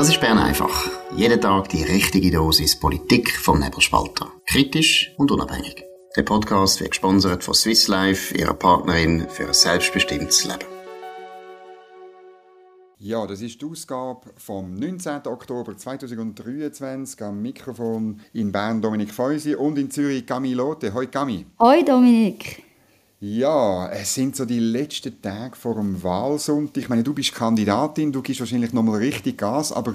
Das ist Bern einfach. Jeden Tag die richtige Dosis Politik vom Nebelspalter. Kritisch und unabhängig. Der Podcast wird gesponsert von Swiss Life, ihrer Partnerin für ein selbstbestimmtes Leben. Ja, das ist die Ausgabe vom 19. Oktober 2023 am Mikrofon in Bern Dominik Feusi und in Zürich Camille Lotte. Hoi Camille. Hoi Dominik. Ja, es sind so die letzten Tage vor dem Wahlsonntag. Ich meine, du bist Kandidatin, du gibst wahrscheinlich nochmal richtig Gas, aber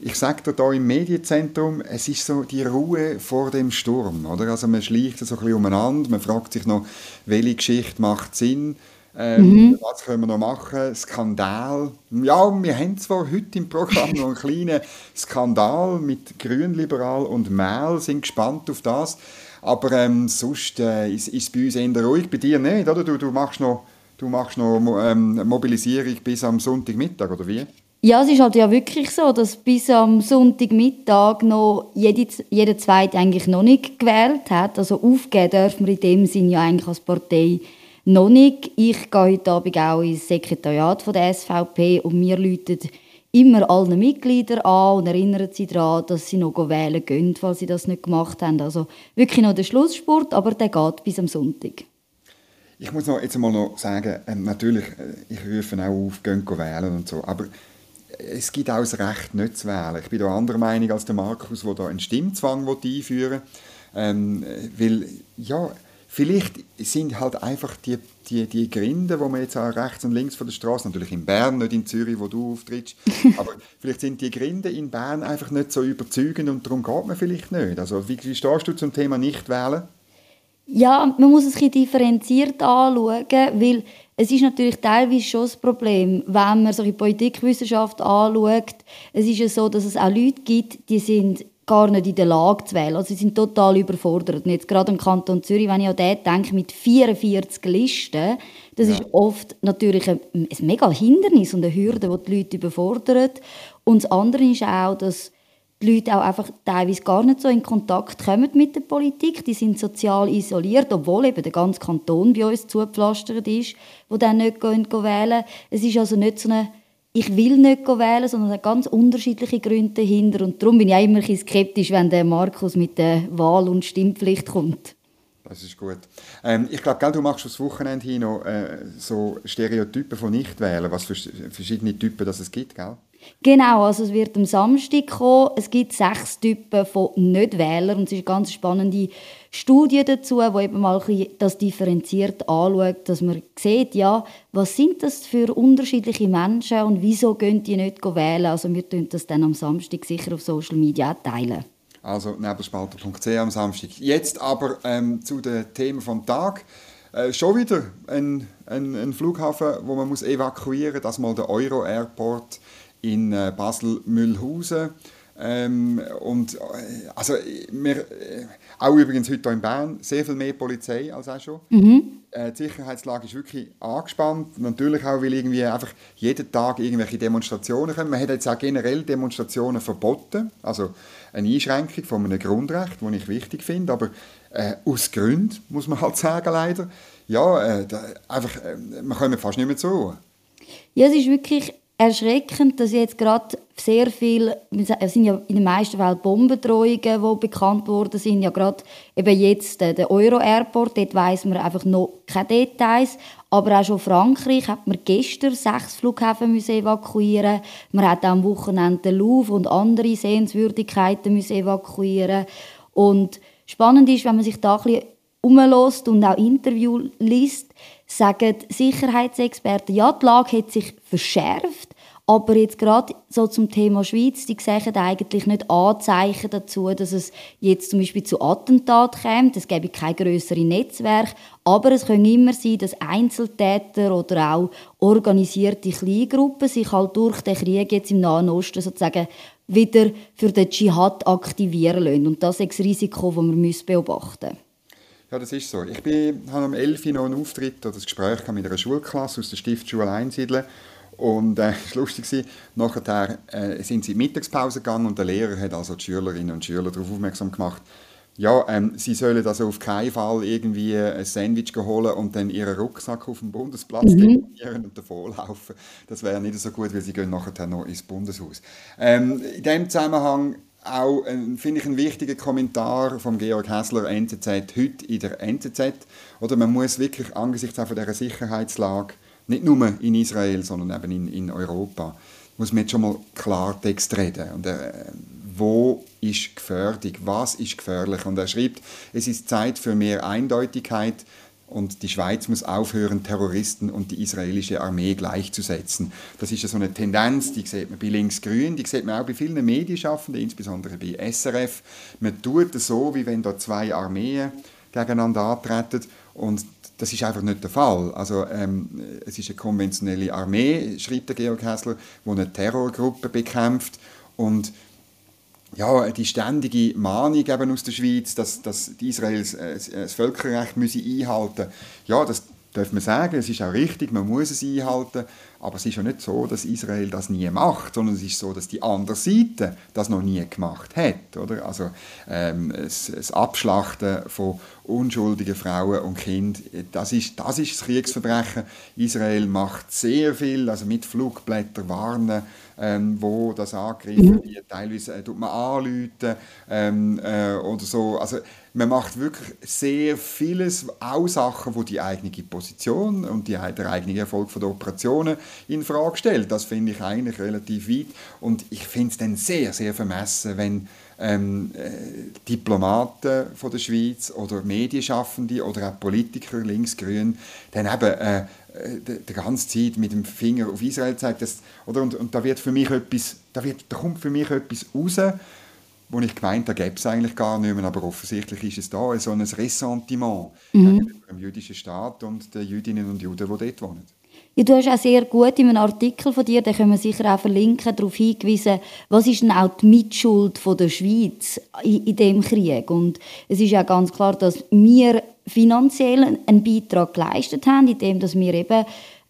ich sage dir hier im Medienzentrum, es ist so die Ruhe vor dem Sturm, oder? Also man schleicht so ein bisschen umeinander, man fragt sich noch, welche Geschichte macht Sinn, ähm, mhm. was können wir noch machen, Skandal. Ja, wir haben zwar heute im Programm noch einen kleinen Skandal mit Grünliberal und Mehl, sind gespannt auf das. Aber ähm, sonst äh, ist es bei uns eher ruhig. Bei dir nicht, oder? Du, du machst noch, du machst noch ähm, Mobilisierung bis am Sonntagmittag, oder wie? Ja, es ist halt ja wirklich so, dass bis am Sonntagmittag noch jede, jeder Zweite eigentlich noch nicht gewählt hat. Also aufgeben dürfen wir in dem Sinne ja eigentlich als Partei noch nicht. Ich gehe heute Abend auch ins Sekretariat von der SVP und mir läutet immer allen Mitgliedern an und erinnern sie daran, dass sie noch wählen gehen, falls sie das nicht gemacht haben. Also wirklich noch der Schlussspurt, aber der geht bis am Sonntag. Ich muss noch, jetzt mal noch sagen, äh, natürlich, äh, ich rufe auch auf, gehen wählen und so, aber es gibt auch das Recht, nicht zu wählen. Ich bin da anderer Meinung als der Markus, der da einen Stimmzwang einführen will. Ähm, weil, ja, Vielleicht sind halt einfach die, die, die Gründe, wo man jetzt auch rechts und links von der Straße, natürlich in Bern, nicht in Zürich, wo du auftrittst, aber vielleicht sind die Gründe in Bern einfach nicht so überzeugend und darum geht man vielleicht nicht. Also wie, wie stehst du zum Thema nicht wählen? Ja, man muss es ein differenziert anschauen, weil es ist natürlich teilweise schon das Problem, wenn man so die Politikwissenschaft anschaut. Es ist ja so, dass es auch Leute gibt, die sind gar nicht in der Lage zu wählen. Also sie sind total überfordert. Und jetzt gerade im Kanton Zürich, wenn ich an den denke, mit 44 Listen, das ja. ist oft natürlich ein, ein mega Hindernis und eine Hürde, die die Leute überfordert. Und das andere ist auch, dass die Leute auch einfach teilweise gar nicht so in Kontakt kommen mit der Politik. Die sind sozial isoliert, obwohl eben der ganze Kanton bei uns zugepflastert ist, wo dann nicht gehen, gehen wählen. Es ist also nicht so eine ich will nicht wählen, sondern es hat ganz unterschiedliche Gründe dahinter. Und darum bin ich auch immer ein skeptisch, wenn der Markus mit der Wahl- und Stimmpflicht kommt. Das ist gut. Ähm, ich glaube, du machst das Wochenende hin noch äh, so Stereotypen von Nichtwählen, was für verschiedene Typen das es gibt, gell? Genau, also es wird am Samstag kommen. Es gibt sechs Typen von Nichtwählern und es ist eine ganz spannende Studie dazu, wo eben mal das differenziert anschaut, dass man sieht, ja, was sind das für unterschiedliche Menschen und wieso gehen die nicht wählen. Also wir teilen das dann am Samstag sicher auf Social Media teilen. Also nebelspalter.ch am Samstag. Jetzt aber ähm, zu den Themen vom Tag. Äh, schon wieder ein, ein, ein, Flughafen, wo man muss evakuieren muss. Das mal der Euro Airport in äh, Basel-Mühlhausen. Ähm, und äh, also wir, äh, auch übrigens heute hier in Bern sehr viel mehr Polizei als auch schon. Mhm. Äh, die Sicherheitslage ist wirklich angespannt. Natürlich auch, weil irgendwie einfach jeden Tag irgendwelche Demonstrationen kommen. Man hat jetzt auch generell Demonstrationen verboten. Also eine Einschränkung von einem Grundrecht, das ich wichtig finde. Aber äh, aus Gründen, muss man halt sagen, leider. Ja, äh, da, einfach, man kommt fast nicht mehr zu. Ja, es ist wirklich erschreckend, dass jetzt gerade sehr viel, es sind ja in den meisten Fällen Bombendrohungen, die bekannt worden sind, ja gerade eben jetzt äh, der Euro-Airport, dort weiss man einfach noch keine Details, aber auch schon Frankreich hat man gestern sechs Flughäfen müssen evakuieren. Man hat am Wochenende den Louvre und andere Sehenswürdigkeiten müssen evakuieren. Und spannend ist, wenn man sich da ein bisschen umlässt und auch Interview liest, sagen Sicherheitsexperten, ja, die Lage hat sich verschärft, aber jetzt gerade so zum Thema Schweiz, die sehen eigentlich nicht Anzeichen dazu, dass es jetzt zum Beispiel zu Attentaten kommt. Es gäbe kein größere Netzwerk, aber es kann immer sein, dass Einzeltäter oder auch organisierte Kleingruppen sich halt durch den Krieg jetzt im Nahen Osten sozusagen wieder für den Dschihad aktivieren lassen. Und das ist das Risiko, das man beobachten müssen. Ja, das ist so. Ich bin, habe am 11. noch einen Auftritt oder ein Gespräch mit einer Schulklasse aus der Stiftschule Einsiedeln. Und äh, es war lustig, nachher äh, sind sie in die Mittagspause gegangen und der Lehrer hat also die Schülerinnen und Schüler darauf aufmerksam gemacht, ja, ähm, sie sollen also auf keinen Fall irgendwie ein Sandwich holen und dann ihren Rucksack auf dem Bundesplatz mhm. deponieren und davonlaufen. Das wäre nicht so gut, weil sie gehen nachher noch ins Bundeshaus. Ähm, in diesem Zusammenhang auch, äh, finde ich, ein wichtiger Kommentar von Georg Hässler, NZZ, heute in der NZZ. Oder man muss wirklich angesichts auch von dieser Sicherheitslage, nicht nur in Israel, sondern eben in, in Europa, muss man jetzt schon mal Klartext reden. Und, äh, wo ist gefährlich, was ist gefährlich. Und er schreibt, es ist Zeit für mehr Eindeutigkeit und die Schweiz muss aufhören, Terroristen und die israelische Armee gleichzusetzen. Das ist ja so eine Tendenz, die sieht man bei Linksgrün, die sieht man auch bei vielen Medienschaffenden, insbesondere bei SRF. Man tut es so, wie wenn da zwei Armeen gegeneinander antreten und das ist einfach nicht der Fall. Also, ähm, es ist eine konventionelle Armee, schreibt der Georg Hässler, die eine Terrorgruppe bekämpft und ja, die ständige Mahnung eben aus der Schweiz, dass, dass Israel äh, das Völkerrecht müsse einhalten ja, das darf man sagen, es ist auch richtig, man muss es einhalten, aber es ist ja nicht so, dass Israel das nie macht, sondern es ist so, dass die andere Seite das noch nie gemacht hat. Oder? Also ähm, das, das Abschlachten von unschuldigen Frauen und Kindern, das ist, das ist das Kriegsverbrechen. Israel macht sehr viel, also mit Flugblättern warnen, ähm, wo das angegriffen mhm. wird. Teilweise äh, tut man anrufen ähm, äh, oder so. Also man macht wirklich sehr vieles, auch Sachen, wo die eigene Position und die, der eigene Erfolg von der Operationen in Frage stellt. Das finde ich eigentlich relativ weit und ich finde es dann sehr, sehr vermessen, wenn ähm, äh, Diplomaten von der Schweiz oder Medienschaffende oder auch Politiker links-grün dann eben äh, äh die, ganze Zeit mit dem Finger auf Israel zeigt, dass, oder und, und da wird für mich etwas, da, wird, da kommt für mich etwas raus, wo ich gemeint habe, gäbe es eigentlich gar nicht mehr, aber offensichtlich ist es da, so ein Ressentiment mhm. gegenüber dem jüdischen Staat und den Jüdinnen und Juden, die dort wohnen. Ja, du hast auch sehr gut in einem Artikel von dir, den können wir sicher auch verlinken, darauf hingewiesen, was ist denn auch die Mitschuld von der Schweiz in, in dem Krieg. Und es ist ja ganz klar, dass wir finanziell einen Beitrag geleistet haben, indem dass wir eben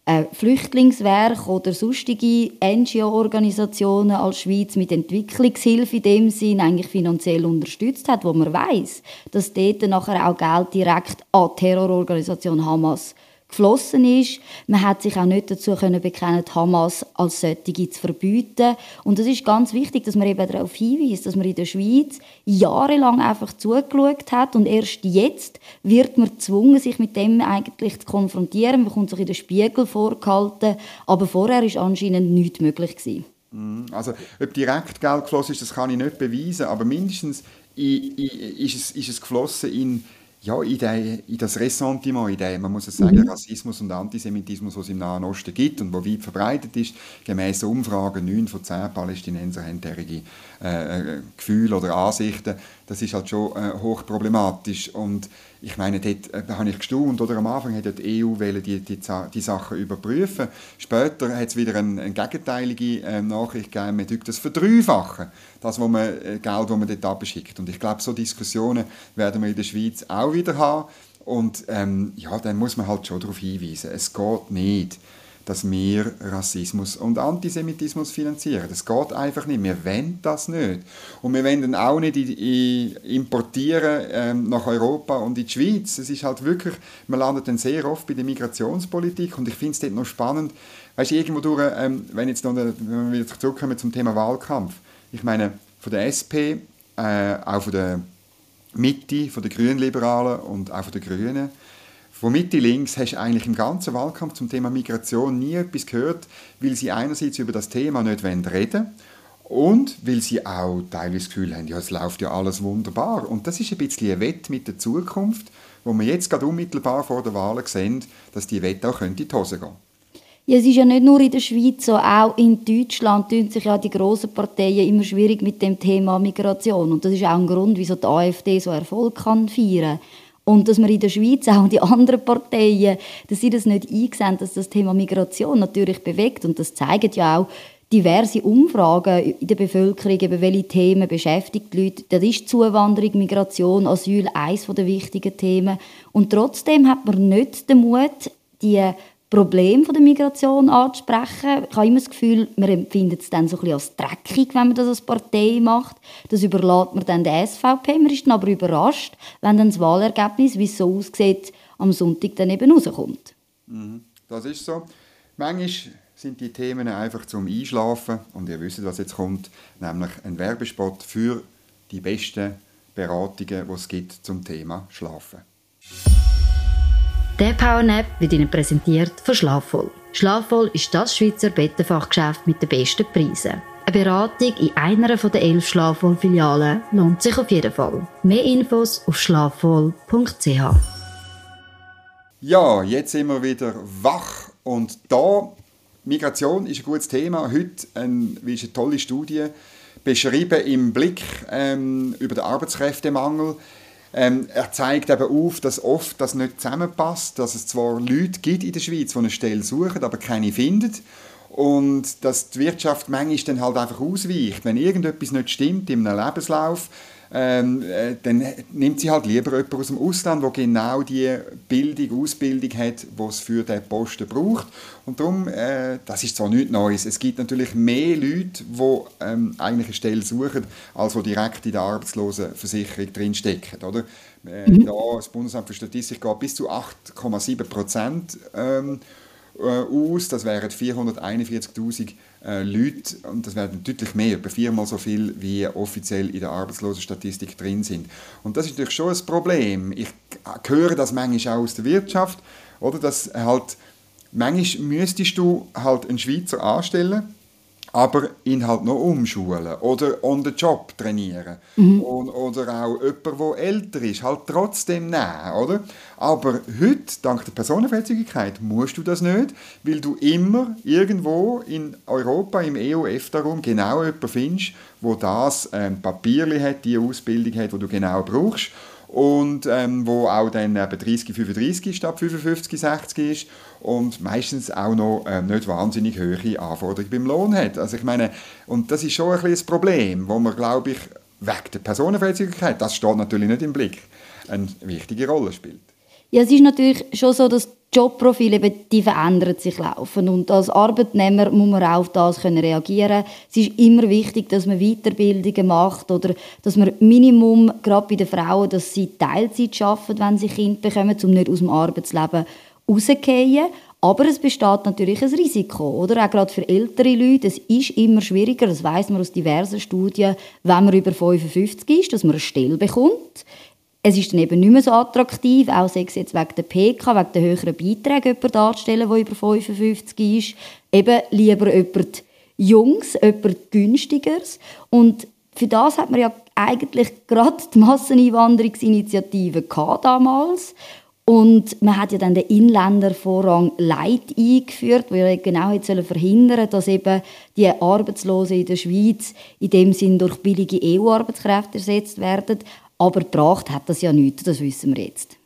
äh, Flüchtlingswerk oder sonstige NGO-Organisationen als Schweiz mit Entwicklungshilfe in dem Sinn eigentlich finanziell unterstützt hat, wo man weiß, dass dort nachher auch Geld direkt an Terrororganisation Hamas geflossen ist. Man hat sich auch nicht dazu können bekennen, Hamas als solche zu verbieten. Und es ist ganz wichtig, dass man eben darauf hinweist, dass man in der Schweiz jahrelang einfach zugeschaut hat und erst jetzt wird man gezwungen, sich mit dem eigentlich zu konfrontieren. Man bekommt sich in den Spiegel vorgehalten, aber vorher ist anscheinend nichts möglich gewesen. Mhm. Also, ob direkt Geld geflossen ist, das kann ich nicht beweisen, aber mindestens ist es, ist es geflossen in ja, in, die, in das Ressentiment, in den, man muss es sagen, mhm. Rassismus und Antisemitismus, was es im Nahen Osten gibt und wo weit verbreitet ist, gemäß Umfragen, neun von zehn Palästinenser haben derige äh, äh, Gefühle oder Ansichten, das ist halt schon äh, hochproblematisch und ich meine, dort äh, habe ich gestaunt, oder am Anfang hat die EU die, die, die Sachen überprüfen. Später hat es wieder eine, eine gegenteilige äh, Nachricht gegeben, man das verdreifachen, das wo man, äh, Geld, das man dort abschickt. Und ich glaube, so Diskussionen werden wir in der Schweiz auch wieder haben. Und ähm, ja, dann muss man halt schon darauf hinweisen, es geht nicht dass wir Rassismus und Antisemitismus finanzieren. Das geht einfach nicht. Wir wollen das nicht. Und wir wollen auch nicht importieren ähm, nach Europa und in die Schweiz. Es ist halt wirklich, man landet dann sehr oft bei der Migrationspolitik und ich finde es dort noch spannend, weißt du, irgendwo durch, ähm, wenn, jetzt noch, wenn wir wieder zurückkommen zum Thema Wahlkampf, ich meine, von der SP, äh, auch von der Mitte, von den Grünliberalen und auch von den Grünen, von Mitte links hast du eigentlich im ganzen Wahlkampf zum Thema Migration nie etwas gehört, weil sie einerseits über das Thema nicht reden wollen und weil sie auch teilweise das Gefühl haben, ja, es läuft ja alles wunderbar. Und das ist ein bisschen ein Wett mit der Zukunft, wo wir jetzt gerade unmittelbar vor der Wahl sehen, dass die Wette auch in die Hose gehen ja, es ist ja nicht nur in der Schweiz so, auch in Deutschland tun sich ja die grossen Parteien immer schwierig mit dem Thema Migration. Und das ist auch ein Grund, wieso die AfD so Erfolg kann feiern kann. Und dass wir in der Schweiz auch die anderen Parteien, dass sie das nicht eingesehen, dass das Thema Migration natürlich bewegt. Und das zeigen ja auch diverse Umfragen in der Bevölkerung, eben welche Themen beschäftigt die Leute. Das ist Zuwanderung, Migration, Asyl, eines der wichtigen Themen. Und trotzdem hat man nicht den Mut, die Problem der Migration anzusprechen. Ich habe immer das Gefühl, man empfindet es dann so ein bisschen als dreckig, wenn man das als Partei macht. Das überlässt man dann der SVP. Man ist dann aber überrascht, wenn dann das Wahlergebnis, wie es so aussieht, am Sonntag dann eben rauskommt. Mhm, das ist so. Manchmal sind die Themen einfach zum Einschlafen und ihr wisst, was jetzt kommt, nämlich ein Werbespot für die besten Beratungen, die es gibt zum Thema Schlafen. Der Powernap wird Ihnen präsentiert von Schlafvoll. Schlafvoll ist das Schweizer Bettenfachgeschäft mit den besten Preisen. Eine Beratung in einer der elf Schlafvoll-Filialen lohnt sich auf jeden Fall. Mehr Infos auf schlafvoll.ch. Ja, jetzt sind wir wieder wach und da Migration ist ein gutes Thema. Heute ein, wie ist eine tolle Studie beschrieben im Blick ähm, über den Arbeitskräftemangel. Ähm, er zeigt eben auf, dass oft das nicht zusammenpasst, dass es zwar Leute gibt in der Schweiz, die eine Stelle suchen, aber keine finden. Und dass die Wirtschaft manchmal dann halt einfach ausweicht. Wenn irgendetwas nicht stimmt in einem Lebenslauf, ähm, äh, dann nimmt sie halt lieber jemanden aus dem Ausland, der genau die Bildung, Ausbildung hat, die es für diesen Posten braucht. Und darum, äh, das ist zwar nichts Neues, es gibt natürlich mehr Leute, die ähm, eigentlich eine Stelle suchen, als die direkt in der Arbeitslosenversicherung drinstecken. Oder? Äh, mhm. da, das Bundesamt für Statistik geht bis zu 8,7 Prozent ähm, äh, aus, das wären 441'000 äh, Leute, und das werden deutlich mehr, etwa viermal so viel, wie offiziell in der Arbeitslosenstatistik drin sind. Und das ist natürlich schon ein Problem. Ich höre das manchmal auch aus der Wirtschaft, oder, dass halt, manchmal müsstest du halt einen Schweizer anstellen, aber ihn halt noch umschulen oder on the job trainieren. Mhm. Und, oder auch jemand, der älter ist, halt trotzdem nehmen, oder? Aber heute, dank der Personenfreizügigkeit, musst du das nicht, weil du immer irgendwo in Europa, im EU-EFTA-Raum genau jemanden findest, wo das ähm, Papierli hat, die Ausbildung hat, die du genau brauchst und ähm, wo auch dann eben 30, 35 statt 55, 60 ist und meistens auch noch ähm, nicht wahnsinnig hohe Anforderungen beim Lohn hat. Also ich meine, und das ist schon ein das Problem, wo man, glaube ich, wegen der Personenfreizügigkeit, das steht natürlich nicht im Blick, eine wichtige Rolle spielt. Ja, es ist natürlich schon so, dass Jobprofile die verändern sich laufend und als Arbeitnehmer muss man auch auf das können reagieren. Es ist immer wichtig, dass man Weiterbildungen macht oder dass man Minimum gerade bei den Frauen, dass sie Teilzeit schaffen, wenn sie Kind bekommen, um nicht aus dem Arbeitsleben rauszugehen. Aber es besteht natürlich ein Risiko, oder? Auch gerade für ältere Leute. Es ist immer schwieriger, das weiß man aus diversen Studien, wenn man über 55 ist, dass man eine Stelle bekommt es ist dann eben nicht mehr so attraktiv, auch sei es jetzt wegen der PK, wegen der höheren Beiträge, jemanden darzustellen, der über 55 ist. Eben lieber jemand Jungs, jemand Günstigeres. Und für das hat man ja eigentlich gerade die Masseneinwanderungsinitiative damals. Und man hat ja dann den Inländervorrang Leit eingeführt, wo ja genau verhindern soll, dass eben die Arbeitslosen in der Schweiz in dem Sinn durch billige EU-Arbeitskräfte ersetzt werden. Aber gebracht hat das ja nichts, das wissen wir jetzt.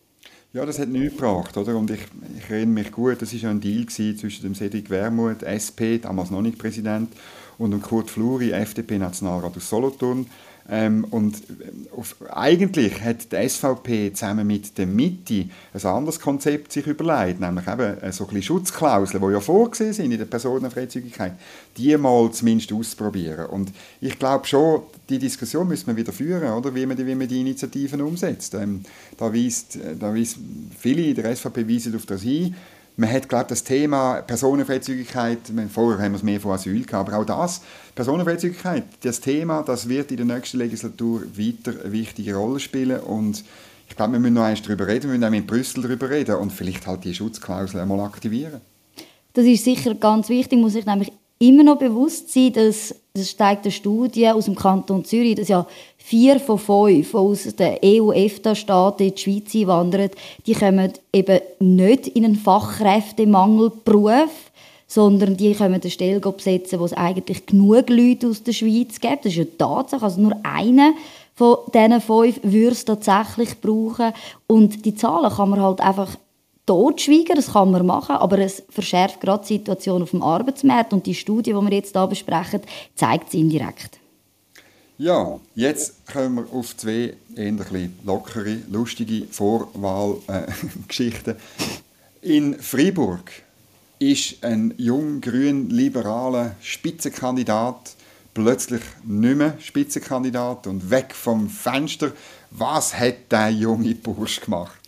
Ja, das hat nichts gebracht, oder? Und ich, ich erinnere mich gut, das war ja ein Deal zwischen dem Cedric Wermuth, SP, damals noch nicht Präsident, und dem Kurt Fluri, FDP-Nationalrat aus Solothurn. Ähm, und äh, auf, eigentlich hat die SVP zusammen mit der Mitte ein anderes Konzept sich überlegt, nämlich eben äh, so ein Schutzklauseln, die ja vorgesehen sind in der Personenfreizügigkeit, die mal zumindest auszuprobieren. Und ich glaube schon, die Diskussion müssen wir wieder führen, oder? Wie, man die, wie man die Initiativen umsetzt. Ähm, da, weist, äh, da viele in der SVP weisen auf das hin, man hat, glaube das Thema Personenfreizügigkeit, vorher haben wir es mehr von Asyl gehabt, aber auch das, Personenfreizügigkeit, das Thema, das wird in der nächsten Legislatur weiter eine wichtige Rolle spielen und ich glaube, wir müssen noch eins darüber reden, wir müssen auch mit Brüssel darüber reden und vielleicht halt die Schutzklausel einmal aktivieren. Das ist sicher ganz wichtig, muss ich nämlich immer noch bewusst sein, dass, das steigt eine Studie aus dem Kanton Zürich, dass ja vier von fünf, aus den EU-EFTA-Staaten in die Schweiz einwandern, die kommen eben nicht in einen Fachkräftemangelberuf, sondern die können eine Stelle besetzen, wo es eigentlich genug Leute aus der Schweiz gibt. Das ist eine Tatsache. Also nur einer von diesen fünf würde es tatsächlich brauchen. Und die Zahlen kann man halt einfach totschweigen, das kann man machen, aber es verschärft gerade die Situation auf dem Arbeitsmarkt und die Studie, die wir jetzt hier besprechen, zeigt es indirekt. Ja, jetzt kommen wir auf zwei eher lockere, lustige Vorwahlgeschichten. Äh, in Freiburg ist ein jung, grün, liberaler Spitzenkandidat plötzlich nicht mehr Spitzenkandidat und weg vom Fenster. Was hat der junge Bursch gemacht?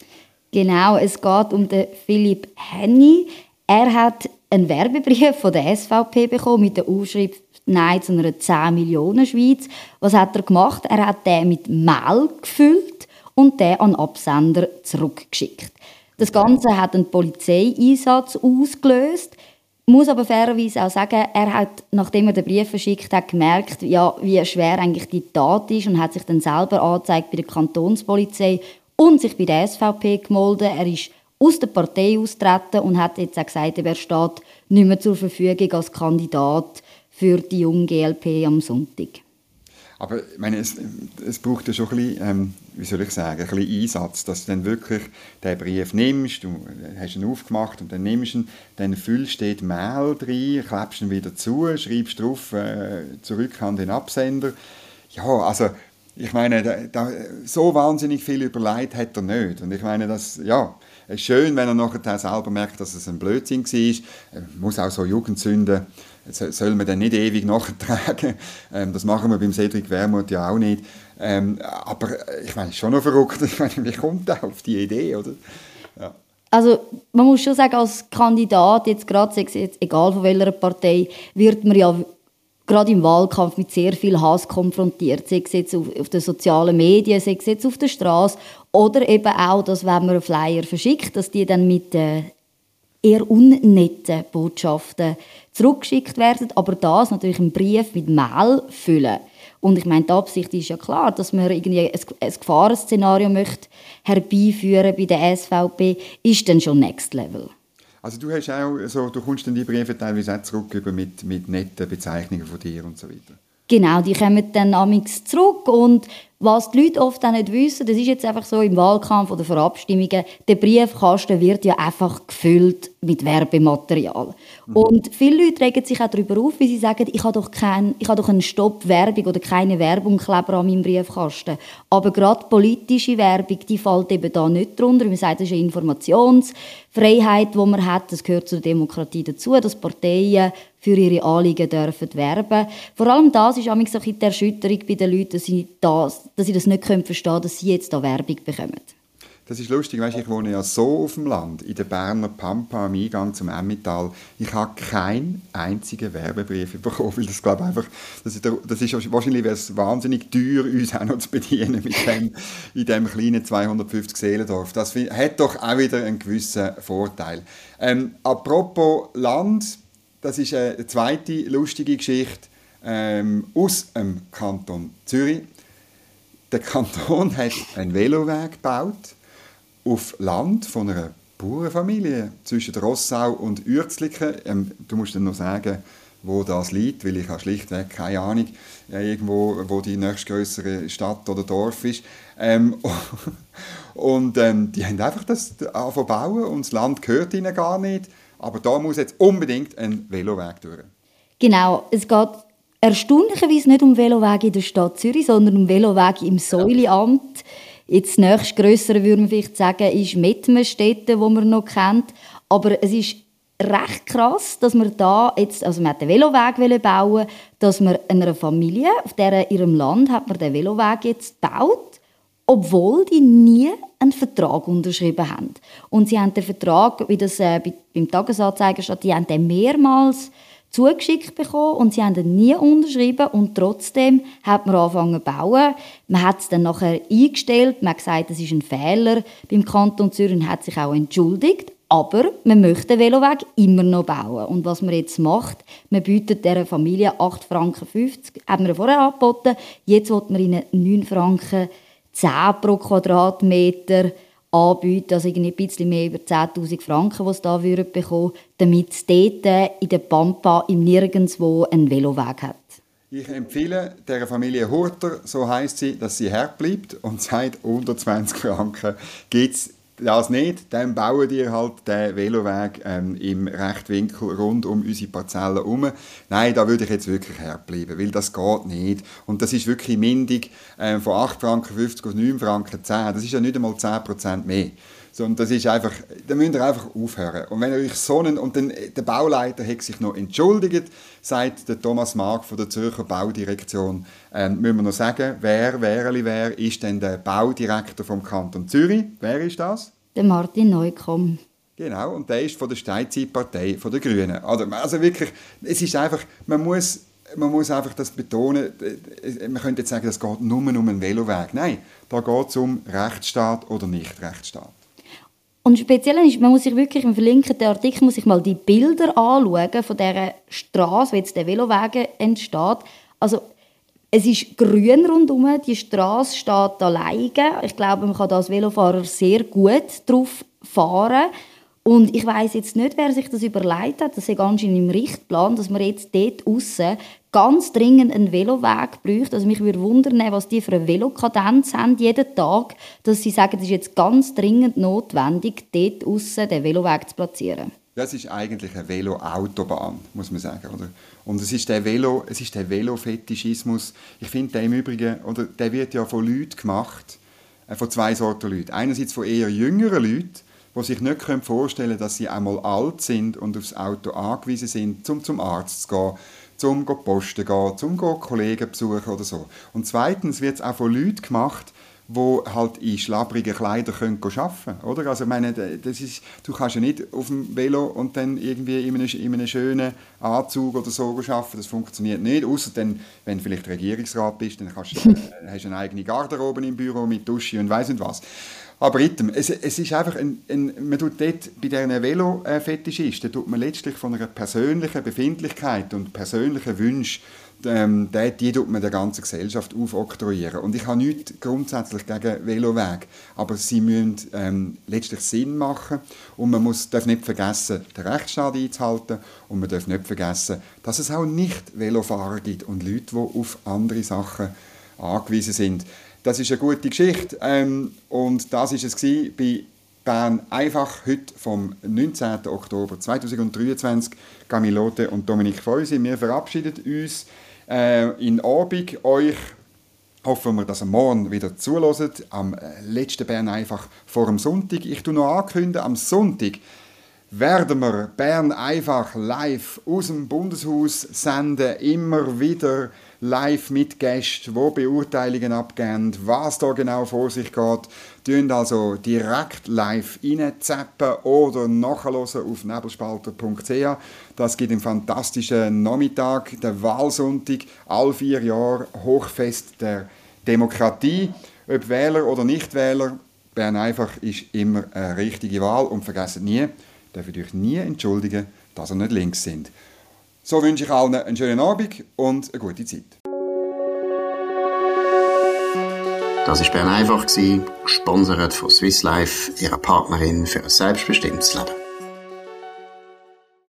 Genau, es geht um den Philipp Henny. Er hat einen Werbebrief von der SVP bekommen mit der Aufschrift Nein zu einer 10 Millionen Schweiz. Was hat er gemacht? Er hat den mit Mehl gefüllt und den an Absender zurückgeschickt. Das Ganze hat einen Polizeieinsatz ausgelöst. Ich muss aber fairerweise auch sagen, er hat, nachdem er den Brief verschickt hat, gemerkt, ja, wie schwer eigentlich die Tat ist und hat sich dann selber angezeigt bei der Kantonspolizei und sich bei der SVP gemolden. Er ist aus der Partei austreten und hat jetzt auch gesagt, er steht nicht mehr zur Verfügung als Kandidat für die junge GLP am Sonntag. Aber ich meine, es, es braucht ja schon ein bisschen, ähm, wie soll ich sagen, ein bisschen Einsatz, dass du dann wirklich den Brief nimmst, du hast ihn aufgemacht und dann nimmst ihn, dann füllst du den Mail rein, klebst ihn wieder zu, schreibst drauf, äh, zurück an den Absender. Ja, also ich meine, da, da, so wahnsinnig viel überlegt hat er nicht. Und ich meine, das, ja, ist schön, wenn er nachher selber merkt, dass es ein Blödsinn war. Er muss auch so Jugendsünden soll man dann nicht ewig nachtragen. Ähm, das machen wir beim Cedric Wermuth ja auch nicht. Ähm, aber ich meine, schon noch verrückt. Ich meine, wie kommt er auf die Idee, oder? Ja. Also man muss schon sagen, als Kandidat, jetzt gerade egal von welcher Partei, wird man ja gerade im Wahlkampf mit sehr viel Hass konfrontiert. Sei es jetzt auf, auf den sozialen Medien, sei es jetzt auf der Straße oder eben auch, dass wenn man einen Flyer verschickt, dass die dann mit äh, eher unnetten Botschaften zurückgeschickt werden, aber das natürlich einen Brief mit Mail füllen. Und ich meine, die Absicht ist ja klar, dass man irgendwie ein, Gefahrenszenario möchte herbeiführen bei der SVP, ist dann schon Next Level. Also du hast auch, so, du kommst dann die Briefe teilweise auch zurück mit, mit netten Bezeichnungen von dir und so weiter. Genau, die kommen dann amix zurück und was die Leute oft auch nicht wissen, das ist jetzt einfach so im Wahlkampf oder vor Abstimmungen, der Briefkasten wird ja einfach gefüllt mit Werbematerial. Mhm. Und viele Leute regen sich auch darüber auf, wie sie sagen, ich habe doch, kein, ich habe doch einen Stopp Werbung oder keine Werbungkleber an meinem Briefkasten. Aber gerade politische Werbung, die fällt eben da nicht drunter. Man sagt, das ist eine Informationsfreiheit, die man hat. Das gehört zur Demokratie dazu, dass Parteien für ihre Anliegen dürfen werben. Vor allem das ist ein bisschen die Erschütterung bei den Leuten, dass sie das dass sie das nicht können verstehen dass sie jetzt da Werbung bekommen. Das ist lustig, weißt, ich wohne ja so auf dem Land, in der Berner Pampa am Eingang zum Emmental. Ich habe keinen einzigen Werbebrief bekommen, weil das glaube einfach, das ist, das ist wahrscheinlich es wahnsinnig teuer, uns auch noch zu bedienen mit dem, in diesem kleinen 250 Seelendorf. Das hat doch auch wieder einen gewissen Vorteil. Ähm, apropos Land, das ist eine zweite lustige Geschichte ähm, aus dem Kanton Zürich. Der Kanton hat einen Veloweg gebaut auf Land von einer Bauernfamilie zwischen Rossau und Urzliken. Ähm, du musst dann noch sagen, wo das liegt, weil ich habe schlichtweg keine Ahnung, äh, irgendwo, wo die nächstgrößere Stadt oder Dorf ist. Ähm, und ähm, die haben einfach das angefangen bauen und das Land gehört ihnen gar nicht. Aber da muss jetzt unbedingt ein Veloweg durch. Genau, es geht erstaunlicherweise nicht um Velowege in der Stadt Zürich, sondern um Velowege im Säuleamt. Jetzt das nächstgrössere, würde man vielleicht sagen, ist Mettmerstetten, wo man noch kennt. Aber es ist recht krass, dass man da jetzt, also man hat den Veloweg bauen, dass man einer Familie, auf der ihrem Land hat man den Veloweg jetzt gebaut, obwohl die nie einen Vertrag unterschrieben haben. Und sie haben den Vertrag, wie das äh, beim Tagesanzeiger steht, die haben den mehrmals zugeschickt bekommen und sie haben ihn nie unterschrieben und trotzdem hat man angefangen zu bauen. Man hat es dann nachher eingestellt, man hat gesagt, es ist ein Fehler beim Kanton Zürich und hat sich auch entschuldigt. Aber man möchte den Veloweg immer noch bauen. Und was man jetzt macht, man bietet dieser Familie 8 Franken 50, haben wir vorher angeboten, jetzt will man ihnen 9 Franken 10 pro Quadratmeter anbieten, also irgendwie ein bisschen mehr über 10'000 Franken, die sie da würden damit es dort in der Pampa im Nirgendwo einen Veloweg hat. Ich empfehle der Familie Hurter, so heißt sie, dass sie herbleibt und seit unter 20 Franken gibt es das nicht, dann bauen die halt den Veloweg ähm, im Rechtwinkel rund um unsere Parzellen herum. Nein, da würde ich jetzt wirklich herbleiben, weil das geht nicht. Und das ist wirklich mindig äh, von 8 Franken 50 auf 9 Franken 10. Das ist ja nicht einmal 10% mehr. So, und das ist einfach, da müsst ihr einfach aufhören. Und wenn ihr euch so einen, und dann, der Bauleiter hat sich noch entschuldigt, sagt der Thomas Mark von der Zürcher Baudirektion, ähm, müssen wir noch sagen, wer, wereli, wer ist denn der Baudirektor vom Kanton Zürich? Wer ist das? Der Martin Neukomm. Genau, und der ist von der Steinzeitpartei, von den Grünen. Also wirklich, es ist einfach, man muss, man muss einfach das betonen, man könnte jetzt sagen, das geht nur um einen Veloweg. Nein, da geht es um Rechtsstaat oder Nicht-Rechtsstaat. Und speziell ist, man muss sich wirklich im verlinkten Artikel muss sich mal die Bilder anschauen von dieser Straße, wo jetzt der Veloweg entsteht. Also es ist grün rundherum, die Straße steht alleine. Ich glaube, man kann da als Velofahrer sehr gut drauf fahren. Und ich weiß jetzt nicht, wer sich das überlegt hat. Das ist anscheinend im Richtplan, dass man jetzt dort aussen ganz dringend einen Veloweg bräuchte. Also mich würde wundern, was die für eine Velokadenz haben jeden Tag, dass sie sagen, es ist jetzt ganz dringend notwendig, dort aussen den Veloweg zu platzieren. Das ist eigentlich eine Velo-Autobahn, muss man sagen. Oder? Und es ist der Velo, es ist der Velo-Fetischismus. Ich finde, der im Übrigen, oder der wird ja von Leuten gemacht, äh, von zwei Sorten Leuten. Einerseits von eher jüngeren Leuten, die sich nicht vorstellen können, dass sie einmal alt sind und aufs Auto angewiesen sind, um zum Arzt zu gehen, zum Posten gehen, zum Kollegen besuchen oder so. Und zweitens wird es auch von Leuten gemacht, die halt in schlabbrigen Kleidern arbeiten können. Oder? Also, meine, das ist, du kannst ja nicht auf dem Velo und dann irgendwie in einem, in einem schönen Anzug oder so arbeiten. Das funktioniert nicht. Außer dann, wenn du vielleicht Regierungsrat bist, dann kannst du, äh, hast du eine eigene Garderobe im Büro mit Dusche und weiss nicht was. Aber item, es, es ist einfach, ein, ein, man tut dort bei diesen Velo-Fetischisten, tut man letztlich von einer persönlichen Befindlichkeit und persönlichen Wünschen, ähm, die, die tut man der ganzen Gesellschaft aufoktroyieren. Und ich habe nichts grundsätzlich gegen Veloweg, aber sie müssen ähm, letztlich Sinn machen und man muss, darf nicht vergessen, den Rechtsstaat einzuhalten und man darf nicht vergessen, dass es auch nicht Velofahrer gibt und Leute, die auf andere Sachen angewiesen sind. Das ist eine gute Geschichte ähm, und das ist es bei Bern einfach heute vom 19. Oktober 2023. Camilote und Dominik Feusi, wir verabschieden uns äh, in Abend. Euch hoffen wir, dass ihr morgen wieder zulässt. Am äh, letzten Bern einfach vor dem Sonntag. Ich tue noch ankündigen, am Sonntag werden wir Bern einfach live aus dem Bundeshaus senden, immer wieder live mit Gästen, die Beurteilungen abgeben, was da genau vor sich geht. Tun also direkt live reinzappen oder nachhören auf nebelspalter.ch. Das gibt einen fantastischen Nachmittag, der Wahlsonntag, all vier Jahre Hochfest der Demokratie. Ob Wähler oder Nichtwähler, Bern einfach ist immer eine richtige Wahl und vergessen nie, dürft euch nie entschuldigen, dass ihr nicht links sind. So wünsche ich allen einen schönen Abend und eine gute Zeit. Das war Bern einfach, gesponsert von Swiss Life, ihrer Partnerin für ein selbstbestimmtes Leben.